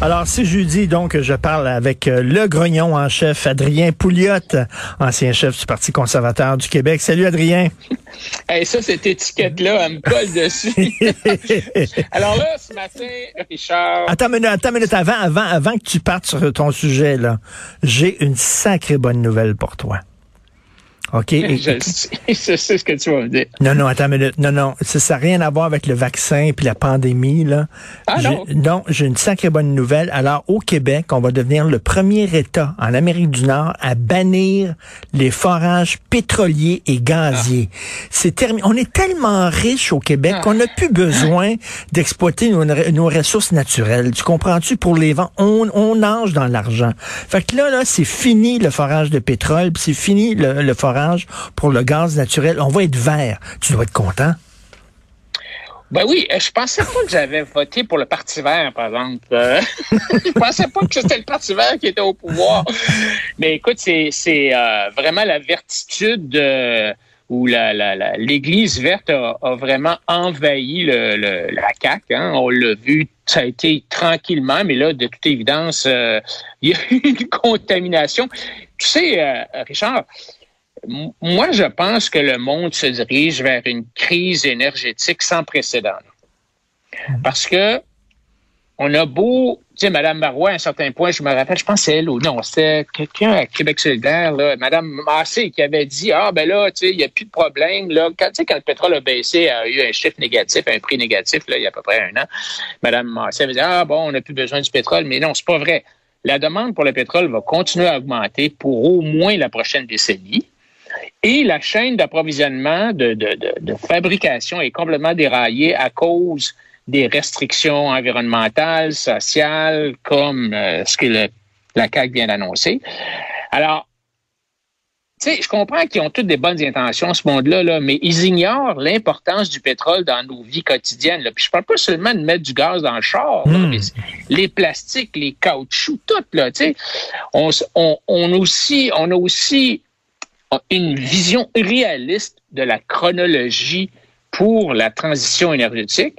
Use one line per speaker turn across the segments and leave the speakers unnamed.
Alors, c'est jeudi, donc, je parle avec euh, le grognon en chef, Adrien Pouliot, ancien chef du Parti conservateur du Québec. Salut, Adrien.
Hey, ça, cette étiquette-là, elle me colle dessus. Alors là, ce matin, Richard...
Attends une minute, attends une minute. Avant, avant, avant que tu partes sur ton sujet, là, j'ai une sacrée bonne nouvelle pour toi. OK.
je, sais, ce que tu vas me dire.
Non, non, attends une minute. Non, non. Ça n'a rien à voir avec le vaccin puis la pandémie, là.
Ah non?
Non, j'ai une sacrée bonne nouvelle. Alors, au Québec, on va devenir le premier État en Amérique du Nord à bannir les forages pétroliers et gaziers. Ah. C'est terminé. On est tellement riche au Québec ah. qu'on n'a plus besoin d'exploiter nos, ressources naturelles. Tu comprends-tu? Pour les vents, on, on nage dans l'argent. Fait que là, là, c'est fini le forage de pétrole, c'est fini le, le forage pour le gaz naturel. On va être vert. Tu dois être content.
Ben oui, euh, je pensais pas que j'avais voté pour le Parti vert, par exemple. Euh, je pensais pas que c'était le Parti vert qui était au pouvoir. Mais écoute, c'est euh, vraiment la vertitude où l'Église verte a, vraiment envahi la CAQ. Hein. On l'a vu, ça a été tranquillement, mais là, de toute évidence, il y a eu une contamination. Tu sais, Richard, moi, je pense que le monde se dirige vers une crise énergétique sans précédent. Parce que on a beau, tu sais, Mme Marois, à un certain point, je me rappelle, je pense c'est elle ou non, c'était quelqu'un à Québec solidaire, là, Mme Massé, qui avait dit, ah, ben là, tu sais, il n'y a plus de problème, là. Quand, quand le pétrole a baissé, a eu un chiffre négatif, un prix négatif, là, il y a à peu près un an. Mme Massé avait dit, ah, bon, on n'a plus besoin du pétrole, mais non, c'est pas vrai. La demande pour le pétrole va continuer à augmenter pour au moins la prochaine décennie. Et la chaîne d'approvisionnement de, de, de, fabrication est complètement déraillée à cause des restrictions environnementales, sociales, comme euh, ce que la CAQ vient d'annoncer. Alors, tu sais, je comprends qu'ils ont toutes des bonnes intentions, ce monde-là, là, mais ils ignorent l'importance du pétrole dans nos vies quotidiennes. Là. Puis je parle pas seulement de mettre du gaz dans le char, hmm. mais les plastiques, les caoutchoucs, tout, là, tu sais. On, on, on, aussi, on a aussi une vision réaliste de la chronologie pour la transition énergétique.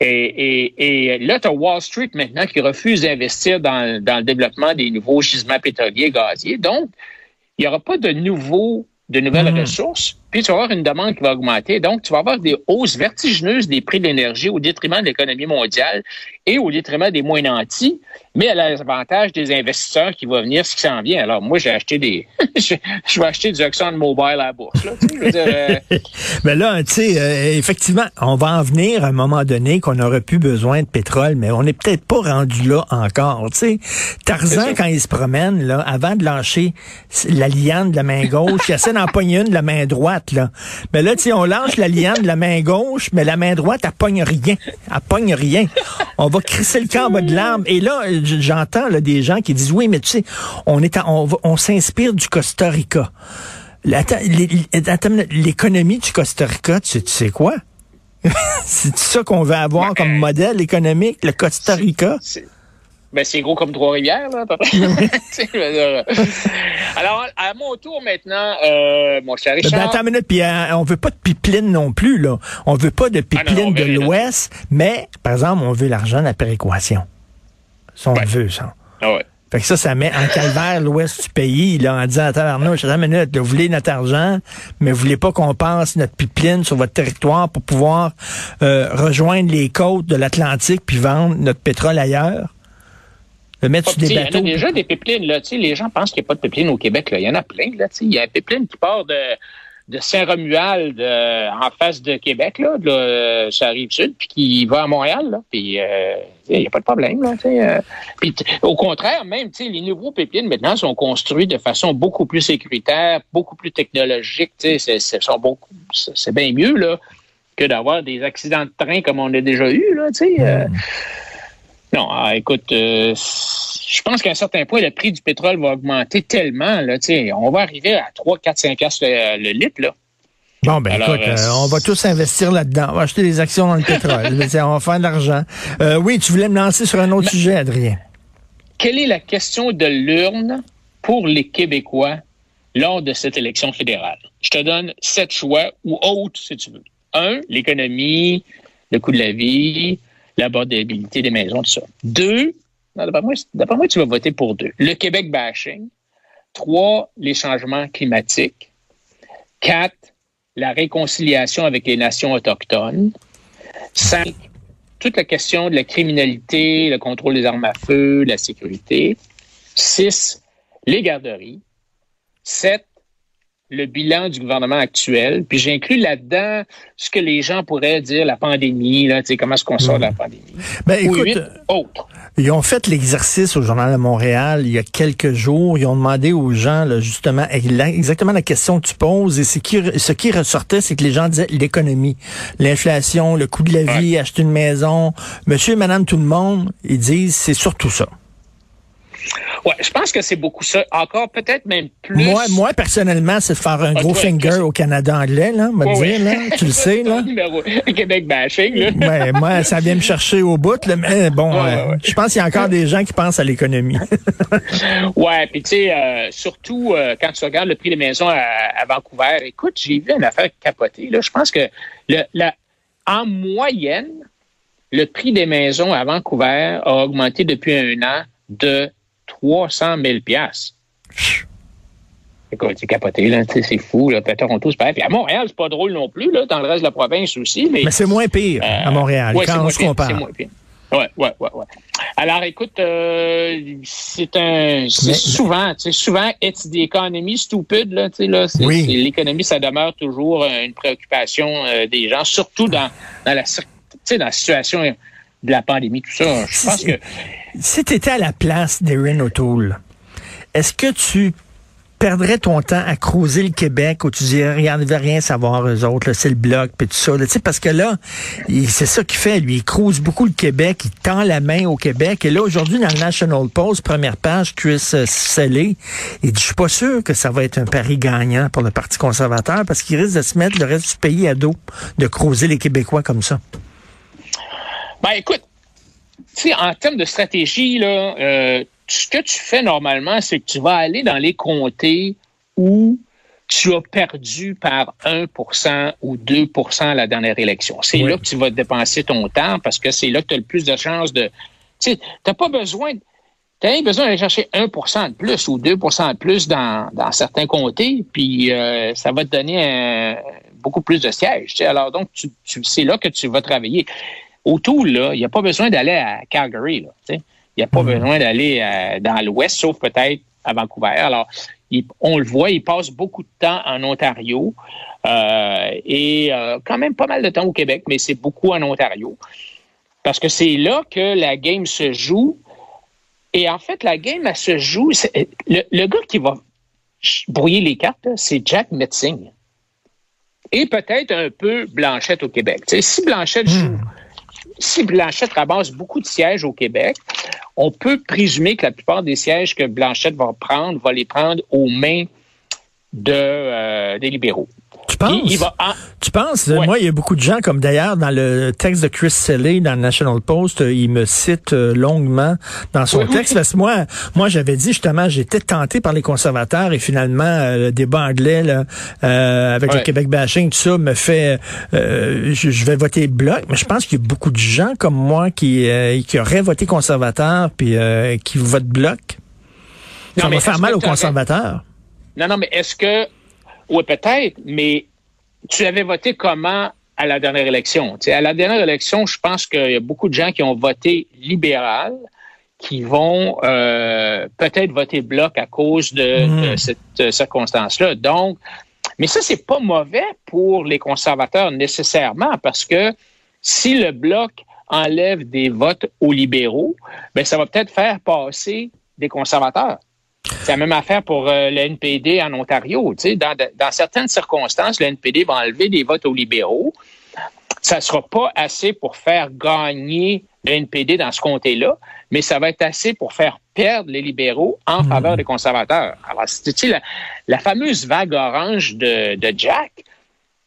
Et, et, là, tu as Wall Street maintenant qui refuse d'investir dans, dans, le développement des nouveaux gisements pétroliers gaziers. Donc, il n'y aura pas de nouveaux de nouvelles hmm. ressources, puis tu vas avoir une demande qui va augmenter. Donc, tu vas avoir des hausses vertigineuses des prix de l'énergie au détriment de l'économie mondiale et au détriment des moins nantis, mais à l'avantage des investisseurs qui vont venir, ce qui s'en vient. Alors, moi, j'ai acheté des... je vais acheter du Exxon Mobile à la bourse. Là,
euh, mais là, tu sais, euh, effectivement, on va en venir à un moment donné qu'on n'aurait plus besoin de pétrole, mais on n'est peut-être pas rendu là encore. Tu sais, Tarzan, quand il se promène, là, avant de lâcher la liane de la main gauche, il essaie d'en pogner une de la main droite. Là. Mais là, tu sais, on lâche la liane de la main gauche, mais la main droite, elle pogne rien. Elle pogne rien. On va crisser le camp en bas de l'arbre. Et là, j'entends des gens qui disent, oui, mais tu sais, on est on, on s'inspire du Costa Rica. L'économie du Costa Rica, tu, sais quoi? c'est ça qu'on veut avoir comme modèle économique, le Costa Rica?
Ben, c'est gros comme Trois-Rivières, là, à peu près. Alors, à mon tour maintenant, euh, mon cher Richard.
Ben, attends une minute, puis euh, on veut pas de pipeline non plus, là. On veut pas de ah, pipeline de l'Ouest, mais, par exemple, on veut l'argent de la péréquation. Ça, on veut, ça.
Ah ouais.
Fait que ça, ça met en calvaire l'ouest du pays, là, en disant tabarnouche, attends une minute, vous voulez notre argent, mais vous voulez pas qu'on passe notre pipeline sur votre territoire pour pouvoir euh, rejoindre les côtes de l'Atlantique puis vendre notre pétrole ailleurs?
Le mettre sur des bateaux. Il y a déjà des pipelines, là. Les gens pensent qu'il n'y a pas de pipeline au Québec, là. Il y en a plein, là. Il y a un pipeline qui part de de Saint-Romuald euh, en face de Québec, là, de, ça arrive sud, puis qui va à Montréal, là, puis il euh, n'y a pas de problème. Là, euh. puis, au contraire, même les nouveaux pipelines maintenant sont construits de façon beaucoup plus sécuritaire, beaucoup plus technologique. C'est, bien mieux là, que d'avoir des accidents de train comme on a déjà eu. Là, sais. Non, ah, écoute, euh, je pense qu'à un certain point, le prix du pétrole va augmenter tellement. Là, on va arriver à 3, 4, 5 le, litre. Là.
Bon, ben écoute, euh, euh, on va tous investir là-dedans. On va acheter des actions dans le pétrole. on va faire de l'argent. oui, tu voulais me lancer sur un autre sujet, Adrien.
Quelle est la question de l'urne pour les Québécois lors de cette élection fédérale? Je te donne sept choix ou autres, si tu veux. Un, l'économie, le coût de la vie, l'abordabilité des maisons, tout ça. Deux, d'après moi, moi, tu vas voter pour deux. Le Québec bashing. Trois, les changements climatiques. Quatre, la réconciliation avec les nations autochtones. Cinq, toute la question de la criminalité, le contrôle des armes à feu, la sécurité. Six, les garderies. Sept, le bilan du gouvernement actuel. Puis j'inclus là-dedans ce que les gens pourraient dire la pandémie, là, comment est-ce qu'on sort de la hmm. pandémie.
Ben, écoute, autres. Ils ont fait l'exercice au Journal de Montréal il y a quelques jours. Ils ont demandé aux gens, là, justement, exactement la question que tu poses. Et ce qui, ce qui ressortait, c'est que les gens disaient l'économie, l'inflation, le coût de la vie, acheter une maison. Monsieur et madame tout le monde, ils disent c'est surtout ça.
Ouais, je pense que c'est beaucoup ça. Encore peut-être même plus.
Moi, moi personnellement, c'est de faire un ah, gros finger au Canada anglais, là, me dire, là. Tu le sais, là.
Québec bashing, là.
Ouais, moi, ça vient me chercher au bout, là. Mais bon, euh, je pense qu'il y a encore des gens qui pensent à l'économie.
ouais, puis tu sais, euh, surtout euh, quand tu regardes le prix des maisons à, Vancouver, écoute, j'ai vu une affaire capotée, là. Je pense que le, la, en moyenne, le prix des maisons à Vancouver a augmenté depuis un an de 300 000 Écoute, c'est capoté, là. C'est fou, là. À Toronto, c'est pareil. Puis à Montréal, c'est pas drôle non plus, là. Dans le reste de la province aussi. Mais,
mais c'est moins pire à Montréal,
ouais,
quand on se compare. C'est
moins pire. Ouais, ouais, ouais, ouais. Alors, écoute, euh, c'est un, c'est souvent, tu sais, souvent, it's the economy stupid, là, tu sais, là, c'est, l'économie, ça demeure toujours une préoccupation euh, des gens, surtout dans, dans la, tu sais, dans la situation de la pandémie, tout ça. Je pense que
si tu étais à la place d'Erin O'Toole, est-ce que tu perdrais ton temps à creuser le Québec où tu dirais, regarde, il veut rien savoir, eux autres, c'est le bloc, puis tout ça. sais, parce que là, c'est ça qu'il fait, lui. Il crouse beaucoup le Québec, il tend la main au Québec. Et là, aujourd'hui, dans le National Post, première page, Chris Sellé, il dit, je suis pas sûr que ça va être un pari gagnant pour le Parti conservateur parce qu'il risque de se mettre le reste du pays à dos de creuser les Québécois comme ça.
Ben, écoute, tu en termes de stratégie, là, euh, ce que tu fais normalement, c'est que tu vas aller dans les comtés où tu as perdu par 1% ou 2 à la dernière élection. C'est là que tu vas dépenser ton temps parce que c'est là que tu as le plus de chances de... Tu t'as pas besoin... Tu besoin d'aller chercher 1% de plus ou 2% de plus dans, dans certains comtés, puis euh, ça va te donner beaucoup plus de sièges. Alors donc, tu, c'est là que tu vas travailler. Autour, là, il n'y a pas besoin d'aller à Calgary. il n'y a pas hmm. besoin d'aller euh, dans l'ouest, sauf peut-être à Vancouver. Alors, on le voit, il passe beaucoup de temps en Ontario euh, et euh, quand même pas mal de temps au Québec, mais c'est beaucoup en Ontario. Parce que c'est là que la game se joue. Et en fait, la game, elle se joue. Le, gars qui va brouiller les cartes, c'est Jack Metzing. Et peut-être un peu Blanchette au Québec. si Blanchette joue hmm si Blanchette ramasse beaucoup de sièges au Québec, on peut présumer que la plupart des sièges que Blanchette va prendre, va les prendre aux mains euh, des libéraux.
Tu penses? Tu penses? Moi, il y a beaucoup de gens, comme d'ailleurs dans le texte de Chris Selley dans le National Post, euh, il me cite euh, longuement dans son texte. Parce que moi, moi j'avais dit justement, j'étais tenté par les conservateurs et finalement, euh, le débat anglais là, avec le Québec bashing, tout ça, me fait... je, vais voter bloc, mais je pense qu'il y a beaucoup de gens comme moi qui, qui auraient voté conservateur puis qui votent bloc. Ça va faire mal aux conservateurs.
Non, non, mais est-ce que oui, peut-être, mais tu avais voté comment à la dernière élection? à la dernière élection, je pense qu'il y a beaucoup de gens qui ont voté libéral qui vont euh, peut-être voter bloc à cause de, hmm. cette euh, circonstance-là. Donc, mais ça, c'est pas mauvais pour les conservateurs nécessairement parce que si le bloc enlève des votes aux libéraux, ben ça va peut-être faire passer des conservateurs. C'est la même affaire pour euh, le NPD en Ontario. Dans, dans certaines circonstances, le NPD va enlever des votes aux libéraux. Ça ne sera pas assez pour faire gagner le NPD dans ce comté-là, mais ça va être assez pour faire perdre les libéraux en hmm. faveur des conservateurs. Alors, c'est la, la fameuse vague orange de, de Jack,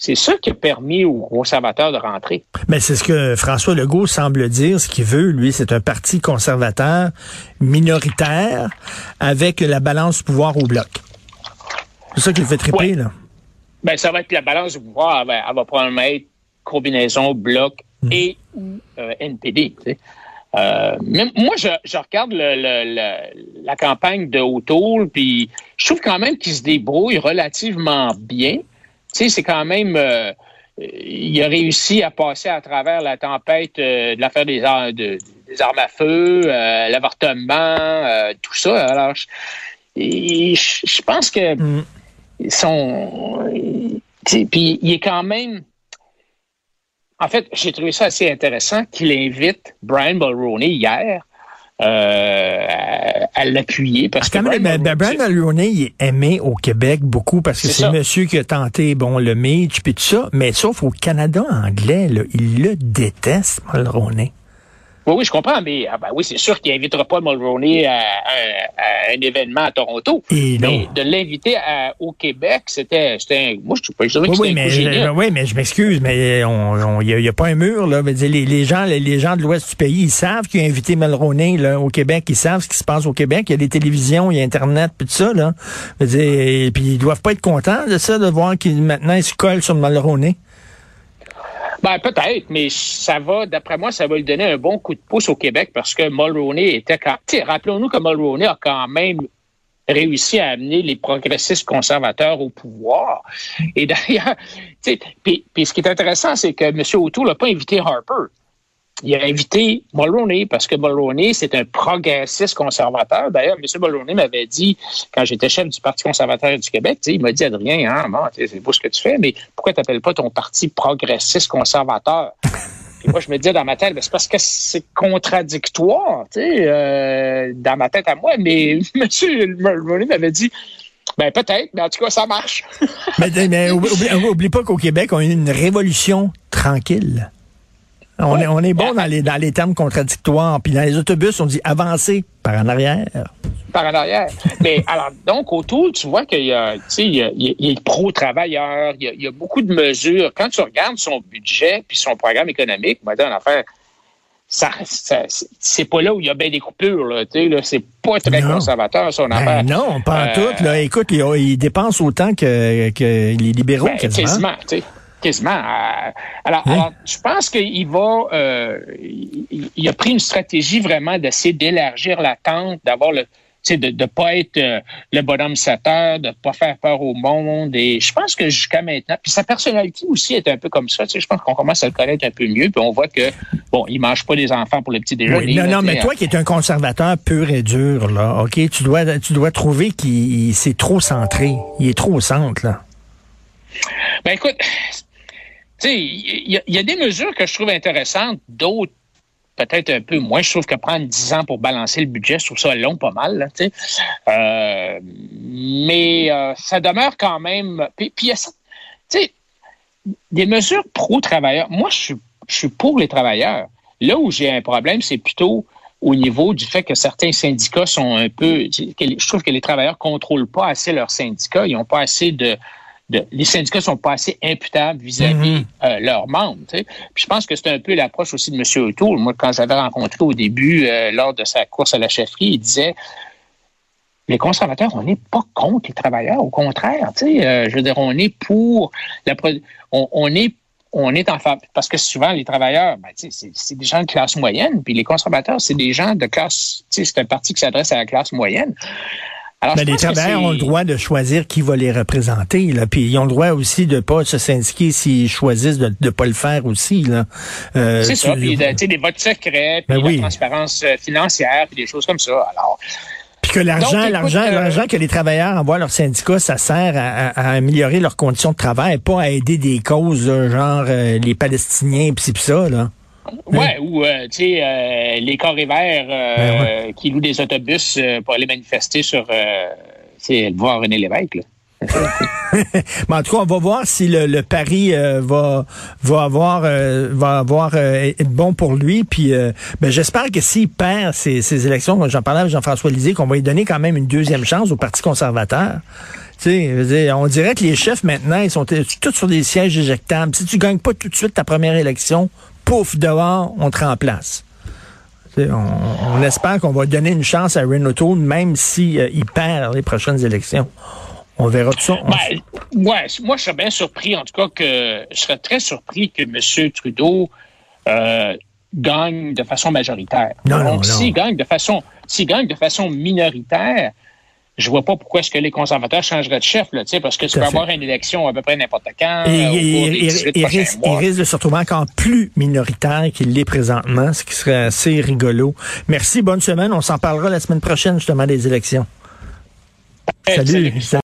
C'est ça qui a permis aux conservateurs de rentrer.
Mais c'est ce que François Legault semble dire. Ce qu'il veut, lui, c'est un parti conservateur minoritaire avec la balance du pouvoir au bloc. C'est ça qui le fait triper, là.
Ben, ça va être la balance du pouvoir. Elle va, probablement être combinaison bloc hmm. et euh, NPD. Euh, moi, je, regarde la campagne de O'Toole, puis je trouve quand même qu'il se débrouille relativement bien. Tu sais, c'est quand même... Euh, il a réussi à passer à travers la tempête euh, de l'affaire des, des, armes à feu, euh, l'avortement, tout ça. Alors, je, pense que mm. son... Puis il est quand même... En fait, j'ai trouvé ça assez intéressant qu'il invite Brian Mulroney hier euh, à, l'appuyer. Parce
que Brian, ben, Mulroney est aimé au Québec beaucoup parce que c'est le monsieur qui a tenté bon le Mitch puis tout ça, mais sauf au Canada anglais, là, il le déteste, Mulroney.
Oui, oui, je comprends, mais ah ben oui, c'est sûr qu'il n'invitera pas Mulroney à, un événement à Toronto. mais de l'inviter au Québec, c'était, moi, je ne sais pas,
oui, mais, je, oui, mais je m'excuse, mais il n'y a, pas un mur, là. Les, les, gens, les, gens de l'ouest du pays, ils savent qu'il a invité Mulroney, là, au Québec. Ils savent ce qui se passe au Québec. Il y a des télévisions, il y a Internet, puis tout ça, là. et puis ils doivent pas être contents de ça, de voir qu'il maintenant il se colle sur Mulroney.
Ben, peut-être, mais ça va, d'après moi, ça va lui donner un bon coup de pouce au Québec parce que Mulroney était quand. Rappelons-nous que Mulroney a quand même réussi à amener les progressistes conservateurs au pouvoir. Et d'ailleurs, puis, ce qui est intéressant, c'est que M. O'Toole n'a pas invité Harper il a invité Mulroney parce que Mulroney, c'est un progressiste conservateur. D'ailleurs, M. Mulroney m'avait dit, quand j'étais chef du Parti conservateur du Québec, il m'a dit, Adrien, hein, bon, c'est beau ce que tu fais, mais pourquoi tu n'appelles pas ton parti progressiste conservateur? Et moi, je me disais dans ma tête, ben, c'est parce que c'est contradictoire, tu sais, euh, dans ma tête à moi. Mais M. Mulroney m'avait dit, ben peut-être, mais en tout cas, ça marche.
mais, mais oublie pas qu'au Québec, on a eu une révolution tranquille. On, est, on est bon dans les, dans les termes contradictoires. Puis dans les autobus, on dit avancer par en arrière.
Par en arrière. Mais alors, donc, autour, tu vois qu'il y a, tu sais, il y a, il y a pro-travailleurs, il, il y a, beaucoup de mesures. Quand tu regardes son budget puis son programme économique, moi, dans l'affaire, ça, ça c'est pas là où il y a bien des coupures. Là, tu sais, là, c'est pas très conservateur, son ben affaire.
Non, pas en tout. Là. Écoute, il, il, dépense autant que, que les libéraux, ben, quasiment.
quasiment tu sais. Quasiment. Euh, alors, alors, je pense qu'il va, euh, il, a pris une stratégie vraiment d'essayer d'élargir la tente, d'avoir le, de ne pas être euh, le bonhomme 7 heures, de ne pas faire peur au monde. Et je pense que jusqu'à maintenant, puis sa personnalité aussi est un peu comme ça. Tu sais, je pense qu'on commence à le connaître un peu mieux, puis on voit que, bon, il mange pas des enfants pour le petit déjeuner.
non, non, mais toi qui es un conservateur pur et dur, là, OK, tu dois, tu dois trouver qu'il s'est trop centré. Il est trop au centre, là.
Ben écoute, il y, a des mesures que je trouve intéressantes, d'autres peut-être un peu moins. Je trouve que prendre 10 ans pour balancer le budget, je trouve ça long pas mal. euh, mais euh, ça demeure quand même... Puis il des mesures pro-travailleurs. Moi, je suis, je suis pour les travailleurs. Là où j'ai un problème, c'est plutôt au niveau du fait que certains syndicats sont un peu... Je trouve que les travailleurs contrôlent pas assez leurs syndicats. Ils n'ont pas assez de les syndicats sont pas assez imputables vis-à-vis mhm. euh, leurs membres. Puis je pense que c'est un peu l'approche aussi de M. O'Toole. Moi, quand j'avais rencontré au début, euh, lors de sa course à la chefferie, il disait les conservateurs, on n'est pas contre les travailleurs, au contraire. Euh, je veux dire, on est pour la on, on est on est en parce que souvent les travailleurs, ben, c'est des gens de classe moyenne, puis les conservateurs, c'est des gens de classe, c'est un parti qui s'adresse à la classe moyenne.
Alors, ben, les travailleurs ont le droit de choisir qui va les représenter. Là. Puis ils ont le droit aussi de pas se syndiquer s'ils choisissent de ne pas le faire aussi. Là.
Euh, c'est ça. Puis des votes secrets, puis ben la transparence euh, financière, puis des choses comme ça. Alors.
Puis que l'argent, l'argent, euh, l'argent que les travailleurs envoient à leur syndicat, ça sert à, améliorer leurs conditions de travail, pas à aider des causes genre les Palestiniens puis ça là.
Ouais, ou euh, tu sais euh, les corps verts euh, ben qui louent des autobus pour aller manifester sur c'est voir René Lévesque. Là.
Mais en tout cas, on va voir si le, le pari va va avoir va avoir être bon pour lui. Puis ben, j'espère que s'il perd ces, ces élections, j'en parlais avec Jean-François Lisée, qu'on va lui donner quand même une deuxième chance au Parti conservateur sais, on dirait que les chefs maintenant, ils sont tous sur des sièges éjectables. Si tu gagnes pas tout de suite ta première élection, pouf, dehors, on te remplace. On, on, espère qu'on va donner une chance à Renault, même s'il si, il perd les prochaines élections. On verra tout ça.
Ben, ouais, moi, je serais bien surpris, en tout cas, que je serais très surpris que M. Trudeau euh, gagne de façon majoritaire.
Non,
Donc, s'il gagne de façon, s'il gagne de façon minoritaire, je vois pas pourquoi est-ce que les conservateurs changeraient de chef, là, parce que tu peux avoir une élection à peu près n'importe quand.
Et, euh, il, risque, de se retrouver encore plus minoritaire qu'il l'est présentement, ce qui serait assez rigolo. Merci, bonne semaine. On s'en parlera la semaine prochaine, justement, des élections. Salut. Salut.